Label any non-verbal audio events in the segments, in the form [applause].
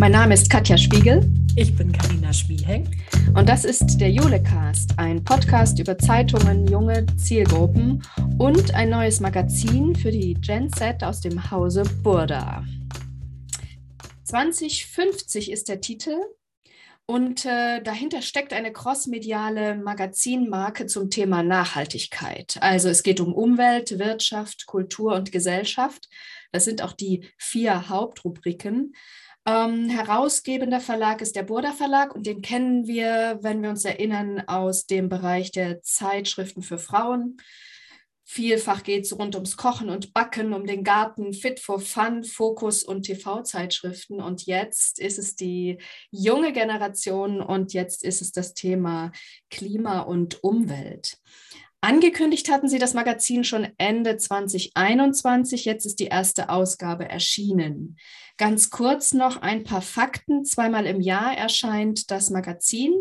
Mein Name ist Katja Spiegel. Ich bin Karina Schmieheng. Und das ist der Julecast, ein Podcast über Zeitungen, junge Zielgruppen und ein neues Magazin für die Gen Z aus dem Hause Burda. 2050 ist der Titel und äh, dahinter steckt eine crossmediale Magazinmarke zum Thema Nachhaltigkeit. Also es geht um Umwelt, Wirtschaft, Kultur und Gesellschaft. Das sind auch die vier Hauptrubriken. Ähm, herausgebender Verlag ist der Burda Verlag und den kennen wir, wenn wir uns erinnern, aus dem Bereich der Zeitschriften für Frauen. Vielfach geht es rund ums Kochen und Backen, um den Garten, Fit for Fun, Fokus und TV-Zeitschriften. Und jetzt ist es die junge Generation und jetzt ist es das Thema Klima und Umwelt. Angekündigt hatten Sie das Magazin schon Ende 2021. Jetzt ist die erste Ausgabe erschienen. Ganz kurz noch ein paar Fakten. Zweimal im Jahr erscheint das Magazin.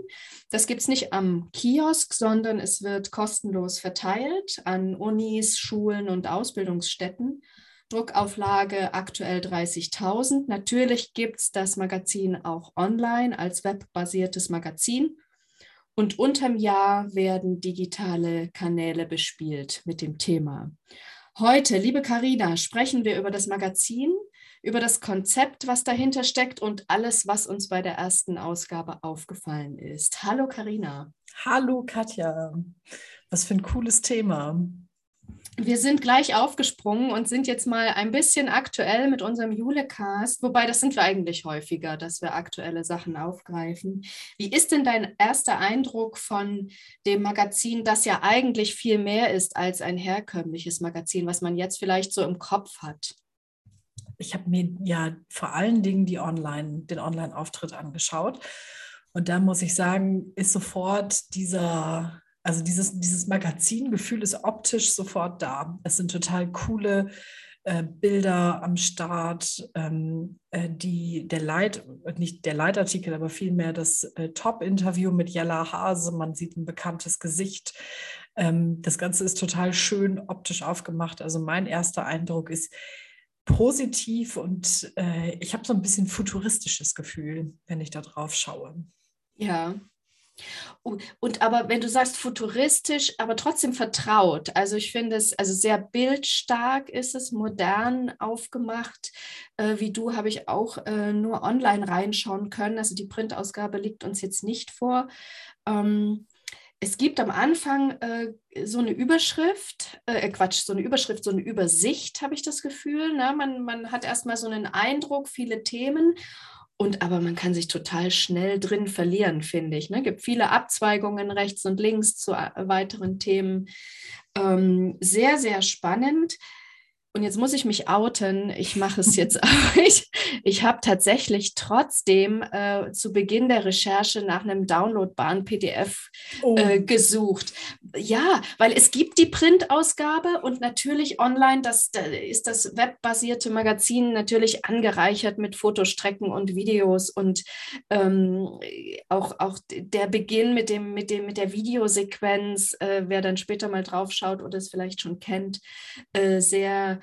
Das gibt es nicht am Kiosk, sondern es wird kostenlos verteilt an Unis, Schulen und Ausbildungsstätten. Druckauflage aktuell 30.000. Natürlich gibt es das Magazin auch online als webbasiertes Magazin. Und unterm Jahr werden digitale Kanäle bespielt mit dem Thema. Heute, liebe Karina, sprechen wir über das Magazin, über das Konzept, was dahinter steckt und alles, was uns bei der ersten Ausgabe aufgefallen ist. Hallo Karina. Hallo Katja. Was für ein cooles Thema wir sind gleich aufgesprungen und sind jetzt mal ein bisschen aktuell mit unserem Julecast, wobei das sind wir eigentlich häufiger, dass wir aktuelle Sachen aufgreifen. Wie ist denn dein erster Eindruck von dem Magazin, das ja eigentlich viel mehr ist als ein herkömmliches Magazin, was man jetzt vielleicht so im Kopf hat? Ich habe mir ja vor allen Dingen die Online, den Online-Auftritt angeschaut. Und da muss ich sagen, ist sofort dieser also dieses, dieses Magazingefühl ist optisch sofort da. Es sind total coole äh, Bilder am Start, ähm, äh, die, der Leit, nicht der Leitartikel, aber vielmehr das äh, Top-Interview mit Jella Hase. Man sieht ein bekanntes Gesicht. Ähm, das Ganze ist total schön optisch aufgemacht. Also mein erster Eindruck ist positiv und äh, ich habe so ein bisschen futuristisches Gefühl, wenn ich da drauf schaue. Ja, und aber wenn du sagst futuristisch, aber trotzdem vertraut. Also ich finde es, also sehr bildstark ist es, modern aufgemacht. Äh, wie du habe ich auch äh, nur online reinschauen können. Also die Printausgabe liegt uns jetzt nicht vor. Ähm, es gibt am Anfang äh, so eine Überschrift, äh, äh, Quatsch, so eine Überschrift, so eine Übersicht, habe ich das Gefühl. Ne? Man, man hat erstmal so einen Eindruck, viele Themen und aber man kann sich total schnell drin verlieren, finde ich. Es ne? gibt viele Abzweigungen rechts und links zu äh, weiteren Themen. Ähm, sehr, sehr spannend. Und jetzt muss ich mich outen. Ich mache es jetzt [laughs] auch. Ich, ich habe tatsächlich trotzdem äh, zu Beginn der Recherche nach einem downloadbaren PDF oh. äh, gesucht. Ja, weil es gibt die Printausgabe und natürlich online, das, da ist das webbasierte Magazin natürlich angereichert mit Fotostrecken und Videos und ähm, auch, auch der Beginn mit, dem, mit, dem, mit der Videosequenz, äh, wer dann später mal drauf schaut oder es vielleicht schon kennt, äh, sehr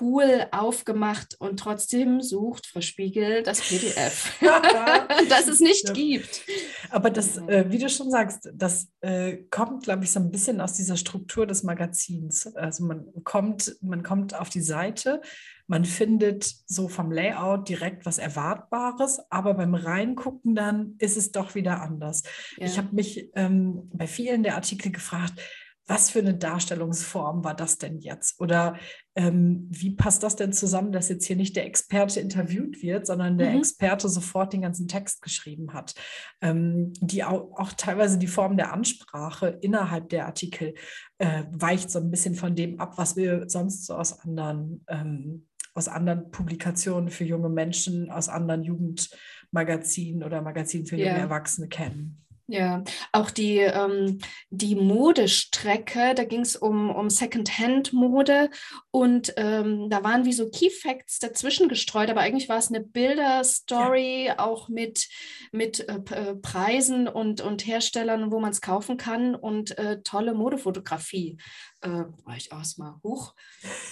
cool aufgemacht und trotzdem sucht Frau Spiegel das PDF, [laughs] das es nicht ja. gibt. Aber das, äh, wie du schon sagst, das äh, kommt, glaube ich, so ein bisschen aus dieser Struktur des Magazins. Also man kommt, man kommt auf die Seite, man findet so vom Layout direkt was Erwartbares, aber beim Reingucken dann ist es doch wieder anders. Ja. Ich habe mich ähm, bei vielen der Artikel gefragt, was für eine Darstellungsform war das denn jetzt? Oder ähm, wie passt das denn zusammen, dass jetzt hier nicht der Experte interviewt wird, sondern der mhm. Experte sofort den ganzen Text geschrieben hat? Ähm, die auch, auch, teilweise die Form der Ansprache innerhalb der Artikel äh, weicht so ein bisschen von dem ab, was wir sonst so aus anderen, ähm, aus anderen Publikationen für junge Menschen, aus anderen Jugendmagazinen oder Magazinen für junge yeah. Erwachsene kennen. Ja, auch die, ähm, die Modestrecke, da ging es um, um Second-Hand-Mode und ähm, da waren wie so Key-Facts dazwischen gestreut, aber eigentlich war es eine Bilder-Story, ja. auch mit, mit äh, äh, Preisen und, und Herstellern, wo man es kaufen kann und äh, tolle Modefotografie. Äh, war ich auch mal hoch.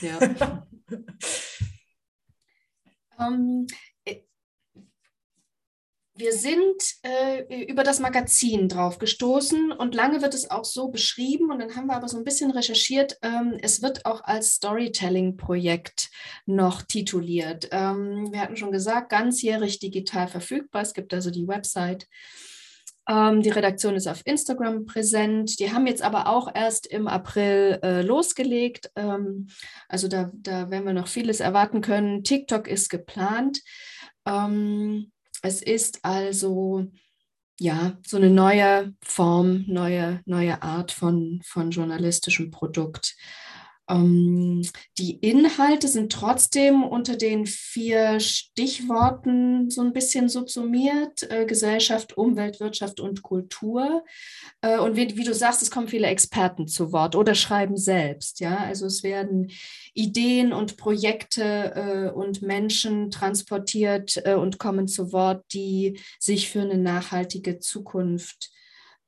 Ja. [laughs] ähm, wir sind äh, über das Magazin drauf gestoßen und lange wird es auch so beschrieben und dann haben wir aber so ein bisschen recherchiert. Ähm, es wird auch als Storytelling-Projekt noch tituliert. Ähm, wir hatten schon gesagt, ganzjährig digital verfügbar. Es gibt also die Website. Ähm, die Redaktion ist auf Instagram präsent. Die haben jetzt aber auch erst im April äh, losgelegt. Ähm, also da, da werden wir noch vieles erwarten können. TikTok ist geplant. Ähm, es ist also ja so eine neue Form, neue, neue Art von, von journalistischem Produkt. Ähm, die Inhalte sind trotzdem unter den vier Stichworten so ein bisschen subsumiert: äh, Gesellschaft, Umwelt, Wirtschaft und Kultur. Äh, und wie, wie, du sagst, es kommen viele Experten zu Wort oder schreiben selbst. Ja, also es werden Ideen und Projekte äh, und Menschen transportiert und kommen zu Wort, die sich für eine nachhaltige Zukunft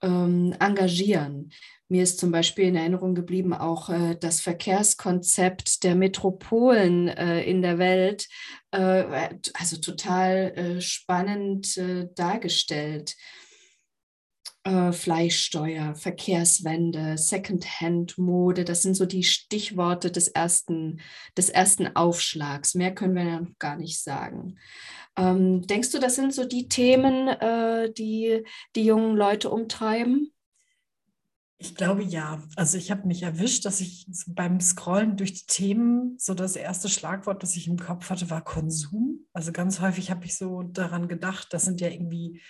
ähm, engagieren. Mir ist zum Beispiel in Erinnerung geblieben auch äh, das Verkehrskonzept der Metropolen äh, in der Welt, äh, also total äh, spannend äh, dargestellt. Äh, Fleischsteuer, Verkehrswende, Secondhand-Mode, das sind so die Stichworte des ersten, des ersten Aufschlags. Mehr können wir ja noch gar nicht sagen. Ähm, denkst du, das sind so die Themen, die die jungen Leute umtreiben? Ich glaube ja. Also ich habe mich erwischt, dass ich beim Scrollen durch die Themen so das erste Schlagwort, das ich im Kopf hatte, war Konsum. Also ganz häufig habe ich so daran gedacht, das sind ja irgendwie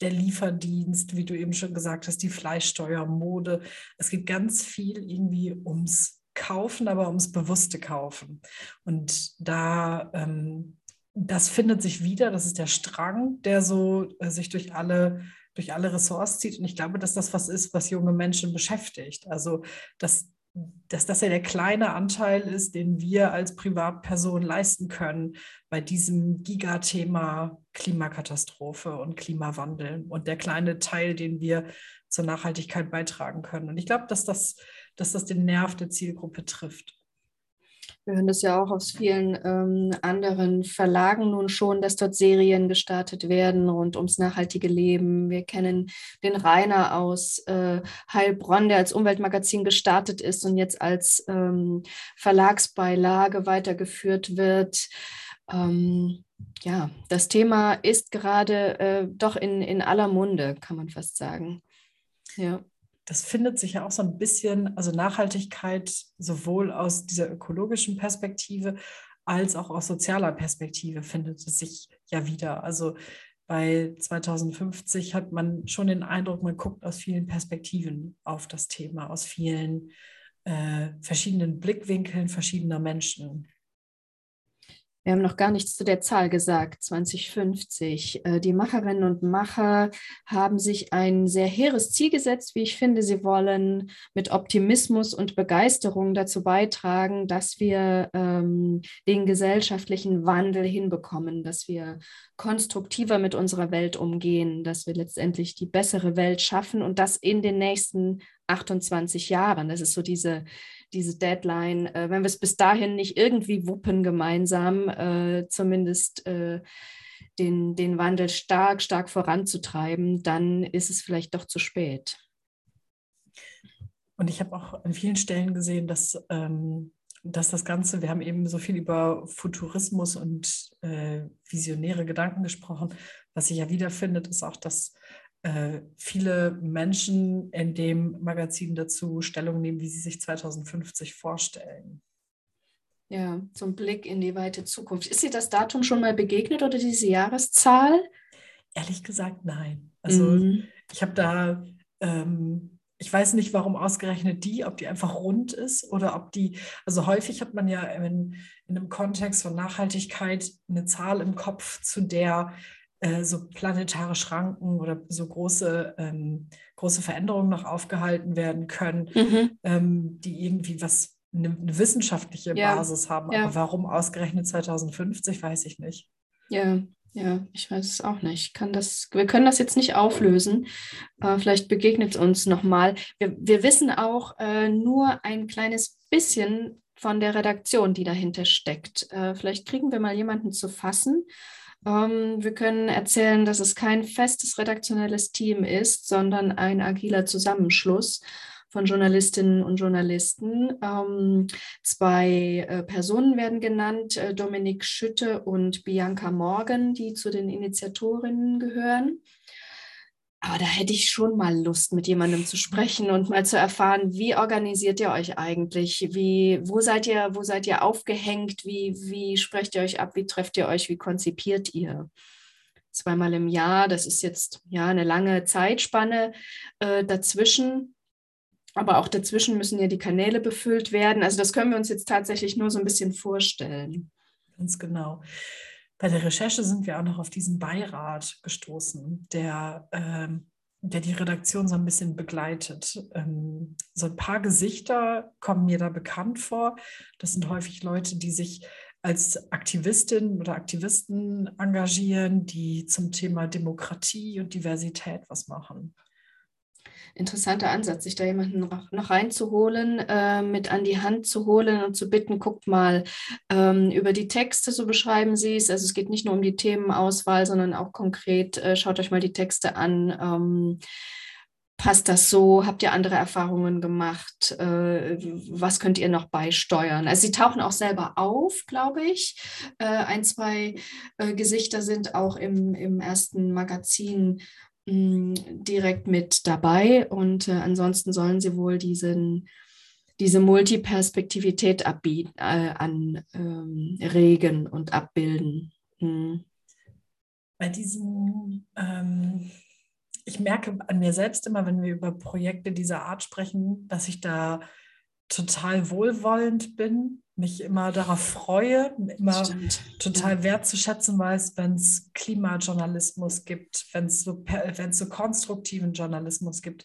der Lieferdienst, wie du eben schon gesagt hast, die Fleischsteuer, Mode. Es geht ganz viel irgendwie ums Kaufen, aber ums bewusste Kaufen. Und da ähm, das findet sich wieder, das ist der Strang, der so äh, sich durch alle durch alle Ressorts zieht. Und ich glaube, dass das was ist, was junge Menschen beschäftigt. Also, dass, dass das ja der kleine Anteil ist, den wir als Privatperson leisten können bei diesem Gigathema Klimakatastrophe und Klimawandel und der kleine Teil, den wir zur Nachhaltigkeit beitragen können. Und ich glaube, dass das, dass das den Nerv der Zielgruppe trifft. Wir hören das ja auch aus vielen ähm, anderen Verlagen nun schon, dass dort Serien gestartet werden rund ums nachhaltige Leben. Wir kennen den Rainer aus äh, Heilbronn, der als Umweltmagazin gestartet ist und jetzt als ähm, Verlagsbeilage weitergeführt wird. Ähm, ja, das Thema ist gerade äh, doch in, in aller Munde, kann man fast sagen. Ja das findet sich ja auch so ein bisschen, also Nachhaltigkeit sowohl aus dieser ökologischen Perspektive als auch aus sozialer Perspektive findet es sich ja wieder. Also bei 2050 hat man schon den Eindruck, man guckt aus vielen Perspektiven auf das Thema, aus vielen äh, verschiedenen Blickwinkeln verschiedener Menschen. Wir haben noch gar nichts zu der Zahl gesagt, 2050. Äh, die Macherinnen und Macher haben sich ein sehr hehres Ziel gesetzt, wie ich finde. Sie wollen mit Optimismus und Begeisterung dazu beitragen, dass wir ähm, den gesellschaftlichen Wandel hinbekommen, dass wir konstruktiver mit unserer Welt umgehen, dass wir letztendlich die bessere Welt schaffen und das in den nächsten 28 Jahren. Das ist so diese diese Deadline, äh, wenn wir es bis dahin nicht irgendwie wuppen gemeinsam, äh, zumindest äh, den, den Wandel stark, stark voranzutreiben, dann ist es vielleicht doch zu spät. Und ich habe auch an vielen Stellen gesehen, dass, ähm, dass das Ganze, wir haben eben so viel über Futurismus und äh, visionäre Gedanken gesprochen. Was sich ja wiederfindet, ist auch, dass viele Menschen in dem Magazin dazu Stellung nehmen, wie sie sich 2050 vorstellen. Ja, zum Blick in die weite Zukunft. Ist dir das Datum schon mal begegnet oder diese Jahreszahl? Ehrlich gesagt, nein. Also mhm. ich habe da, ähm, ich weiß nicht, warum ausgerechnet die, ob die einfach rund ist oder ob die, also häufig hat man ja in, in einem Kontext von Nachhaltigkeit eine Zahl im Kopf, zu der äh, so planetare Schranken oder so große, ähm, große Veränderungen noch aufgehalten werden können, mhm. ähm, die irgendwie was eine, eine wissenschaftliche ja. Basis haben. Ja. Aber warum ausgerechnet 2050, weiß ich nicht. Ja, ja, ich weiß es auch nicht. Kann das, wir können das jetzt nicht auflösen. Äh, vielleicht begegnet es uns nochmal. Wir, wir wissen auch äh, nur ein kleines bisschen von der Redaktion, die dahinter steckt. Äh, vielleicht kriegen wir mal jemanden zu fassen, Ähm, wir können erzählen, dass es kein festes redaktionelles Team ist, sondern ein agiler Zusammenschluss von Journalistinnen und Journalisten. Ähm, zwei äh, Personen werden genannt, äh, Dominik Schütte und Bianca Morgan, die zu den Initiatorinnen gehören. Aber da hätte ich schon mal Lust, mit jemandem zu sprechen und mal zu erfahren, wie organisiert ihr euch eigentlich? Wie, wo seid ihr, wo seid ihr aufgehängt? Wie, wie sprecht ihr euch ab? Wie trefft ihr euch? Wie konzipiert ihr? Zweimal im Jahr, das ist jetzt ja eine lange Zeitspanne äh, dazwischen. Aber auch dazwischen müssen ja die Kanäle befüllt werden. Also das können wir uns jetzt tatsächlich nur so ein bisschen vorstellen. Ganz genau. Bei der Recherche sind wir auch noch auf diesen Beirat gestoßen, der, ähm, der die Redaktion so ein bisschen begleitet. Ähm, so ein paar Gesichter kommen mir da bekannt vor. Das sind häufig Leute, die sich als Aktivistin oder Aktivisten engagieren, die zum Thema Demokratie und Diversität was machen interessanter Ansatz, sich da jemanden noch reinzuholen, äh, mit an die Hand zu holen und zu bitten, guckt mal ähm, über die Texte, so beschreiben Sie es. Also es geht nicht nur um die Themenauswahl, sondern auch konkret, äh, schaut euch mal die Texte an. Ähm, passt das so? Habt ihr andere Erfahrungen gemacht? Äh, was könnt ihr noch beisteuern? Also sie tauchen auch selber auf, glaube ich. Äh, ein, zwei äh, Gesichter sind auch im, im ersten Magazin direkt mit dabei und äh, ansonsten sollen sie wohl diesen, diese Multiperspektivität äh, anregen ähm, und abbilden. Hm. Bei diesen, ähm, ich merke an mir selbst immer, wenn wir über Projekte dieser Art sprechen, dass ich da total wohlwollend bin, mich immer darauf freue, immer Stimmt. total wertzuschätzen weiß, wenn es Klimajournalismus gibt, wenn es so, so konstruktiven Journalismus gibt.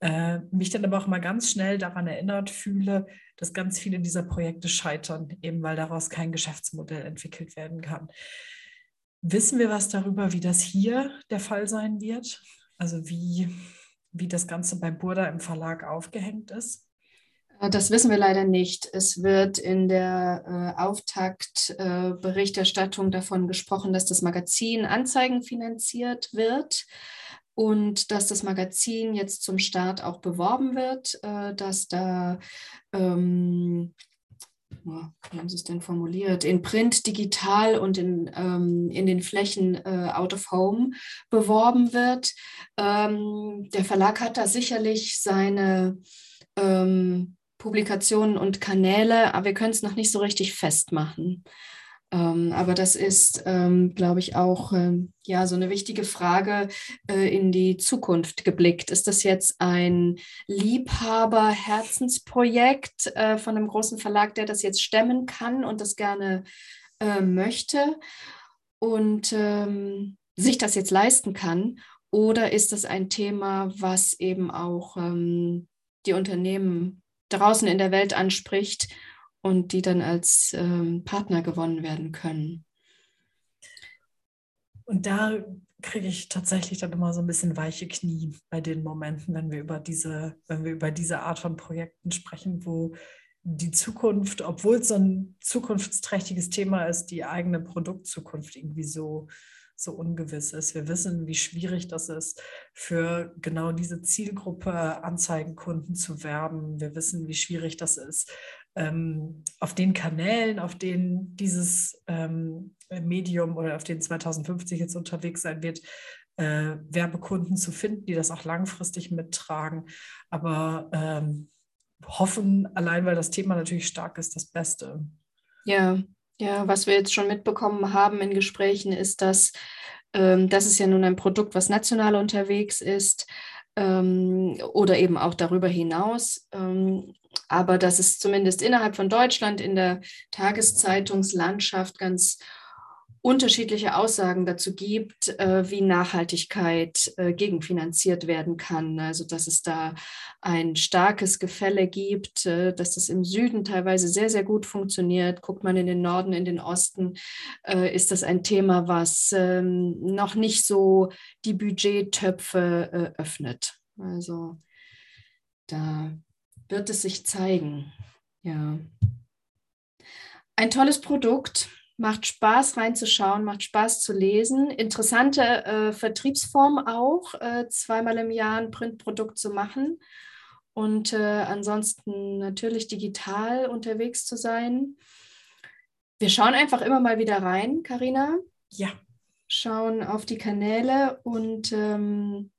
Äh, mich dann aber auch mal ganz schnell daran erinnert fühle, dass ganz viele dieser Projekte scheitern, eben weil daraus kein Geschäftsmodell entwickelt werden kann. Wissen wir was darüber, wie das hier der Fall sein wird? Also wie, wie das Ganze bei Burda im Verlag aufgehängt ist? Äh, das wissen wir leider nicht. Es wird in der äh, Auftaktberichterstattung äh, davon gesprochen, dass das Magazin Anzeigen finanziert wird und dass das Magazin jetzt zum Start auch beworben wird, äh, dass da, ähm, wie haben Sie es denn formuliert, in Print, digital und in, ähm, in den Flächen äh, out of home beworben wird. Ähm, der Verlag hat da sicherlich seine ähm, Publikationen und Kanäle, aber wir können es noch nicht so richtig festmachen. Ähm, aber das ist, ähm, glaube ich, auch ähm, ja so eine wichtige Frage äh, in die Zukunft geblickt. Ist das jetzt ein Liebhaber-Herzensprojekt äh, von einem großen Verlag, der das jetzt stemmen kann und das gerne äh, möchte und ähm, sich das jetzt leisten kann? Oder ist das ein Thema, was eben auch ähm, die Unternehmen draußen in der Welt anspricht und die dann als ähm, Partner gewonnen werden können. Und da kriege ich tatsächlich dann immer so ein bisschen weiche Knie bei den Momenten, wenn wir über diese, wenn wir über diese Art von Projekten sprechen, wo die Zukunft, obwohl es so ein zukunftsträchtiges Thema ist, die eigene Produktzukunft irgendwie so so ungewiss ist. Wir wissen, wie schwierig das ist, für genau diese Zielgruppe Anzeigenkunden zu werben. Wir wissen, wie schwierig das ist, ähm, auf den Kanälen, auf denen dieses ähm, Medium oder auf denen 2050 jetzt unterwegs sein wird, äh, Werbekunden zu finden, die das auch langfristig mittragen. Aber ähm, hoffen, allein weil das Thema natürlich stark ist, das Beste. Ja, ja, was wir jetzt schon mitbekommen haben in Gesprächen ist, dass ähm, das ist ja nun ein Produkt, was national unterwegs ist ähm, oder eben auch darüber hinaus. Ähm, aber dass es zumindest innerhalb von Deutschland in der Tageszeitungslandschaft ganz unterschiedliche Aussagen dazu gibt, äh, wie Nachhaltigkeit äh, gegenfinanziert werden kann. Also dass es da ein starkes Gefälle gibt, äh, dass das im Süden teilweise sehr, sehr gut funktioniert. Guckt man in den Norden, in den Osten, ist das ein Thema, was ähm, noch nicht so die Budgettöpfe öffnet. Also da wird es sich zeigen. Ja. Ein tolles Produkt Macht Spaß reinzuschauen, macht Spaß zu lesen. Interessante äh, Vertriebsform auch, äh, zweimal im Jahr ein Printprodukt zu machen und äh, ansonsten natürlich digital unterwegs zu sein. Wir schauen einfach immer mal wieder rein, Karina. Ja. Schauen auf die Kanäle und ähm,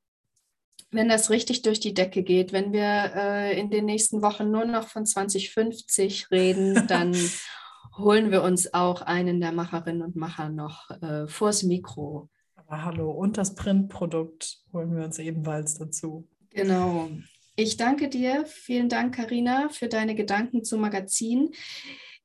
wenn das richtig durch die Decke geht, wenn wir äh, in den nächsten Wochen nur noch von 2050 reden, [laughs] dann holen wir uns auch einen der Macherinnen und Macher noch äh, vors Mikro. Aber hallo, und das Printprodukt holen wir uns ebenfalls dazu. Genau. Ich danke dir. Vielen Dank, Karina, für deine Gedanken zum Magazin.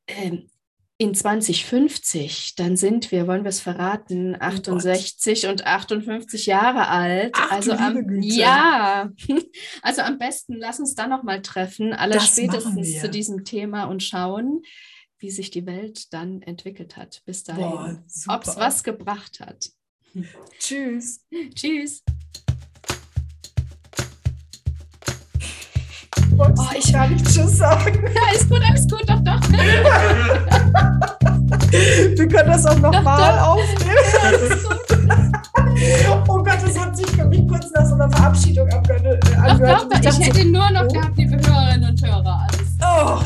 Ähm, in 2050, dann sind wir, wollen wir es verraten, 68 oh und 58 Jahre alt. Ach, also am, ja, [laughs] also am besten lass uns da noch mal treffen, aller spätestens zu diesem Thema und schauen, wie sich die Welt dann entwickelt hat bis dahin. Ob es was gebracht hat. [laughs] Tschüss. [laughs] Tschüss. Oh, ich war nicht Tschüss sagen. [laughs] Ja, ist gut, alles gut, doch, doch. Wir können das auch nochmal aufnehmen. oh Gott, das hat sich für mich kurz nach so einer Verabschiedung angehört. Doch, doch, ich, ich hätte nur noch oh. gehabt, liebe Hörerinnen und Hörer. Alles. Oh!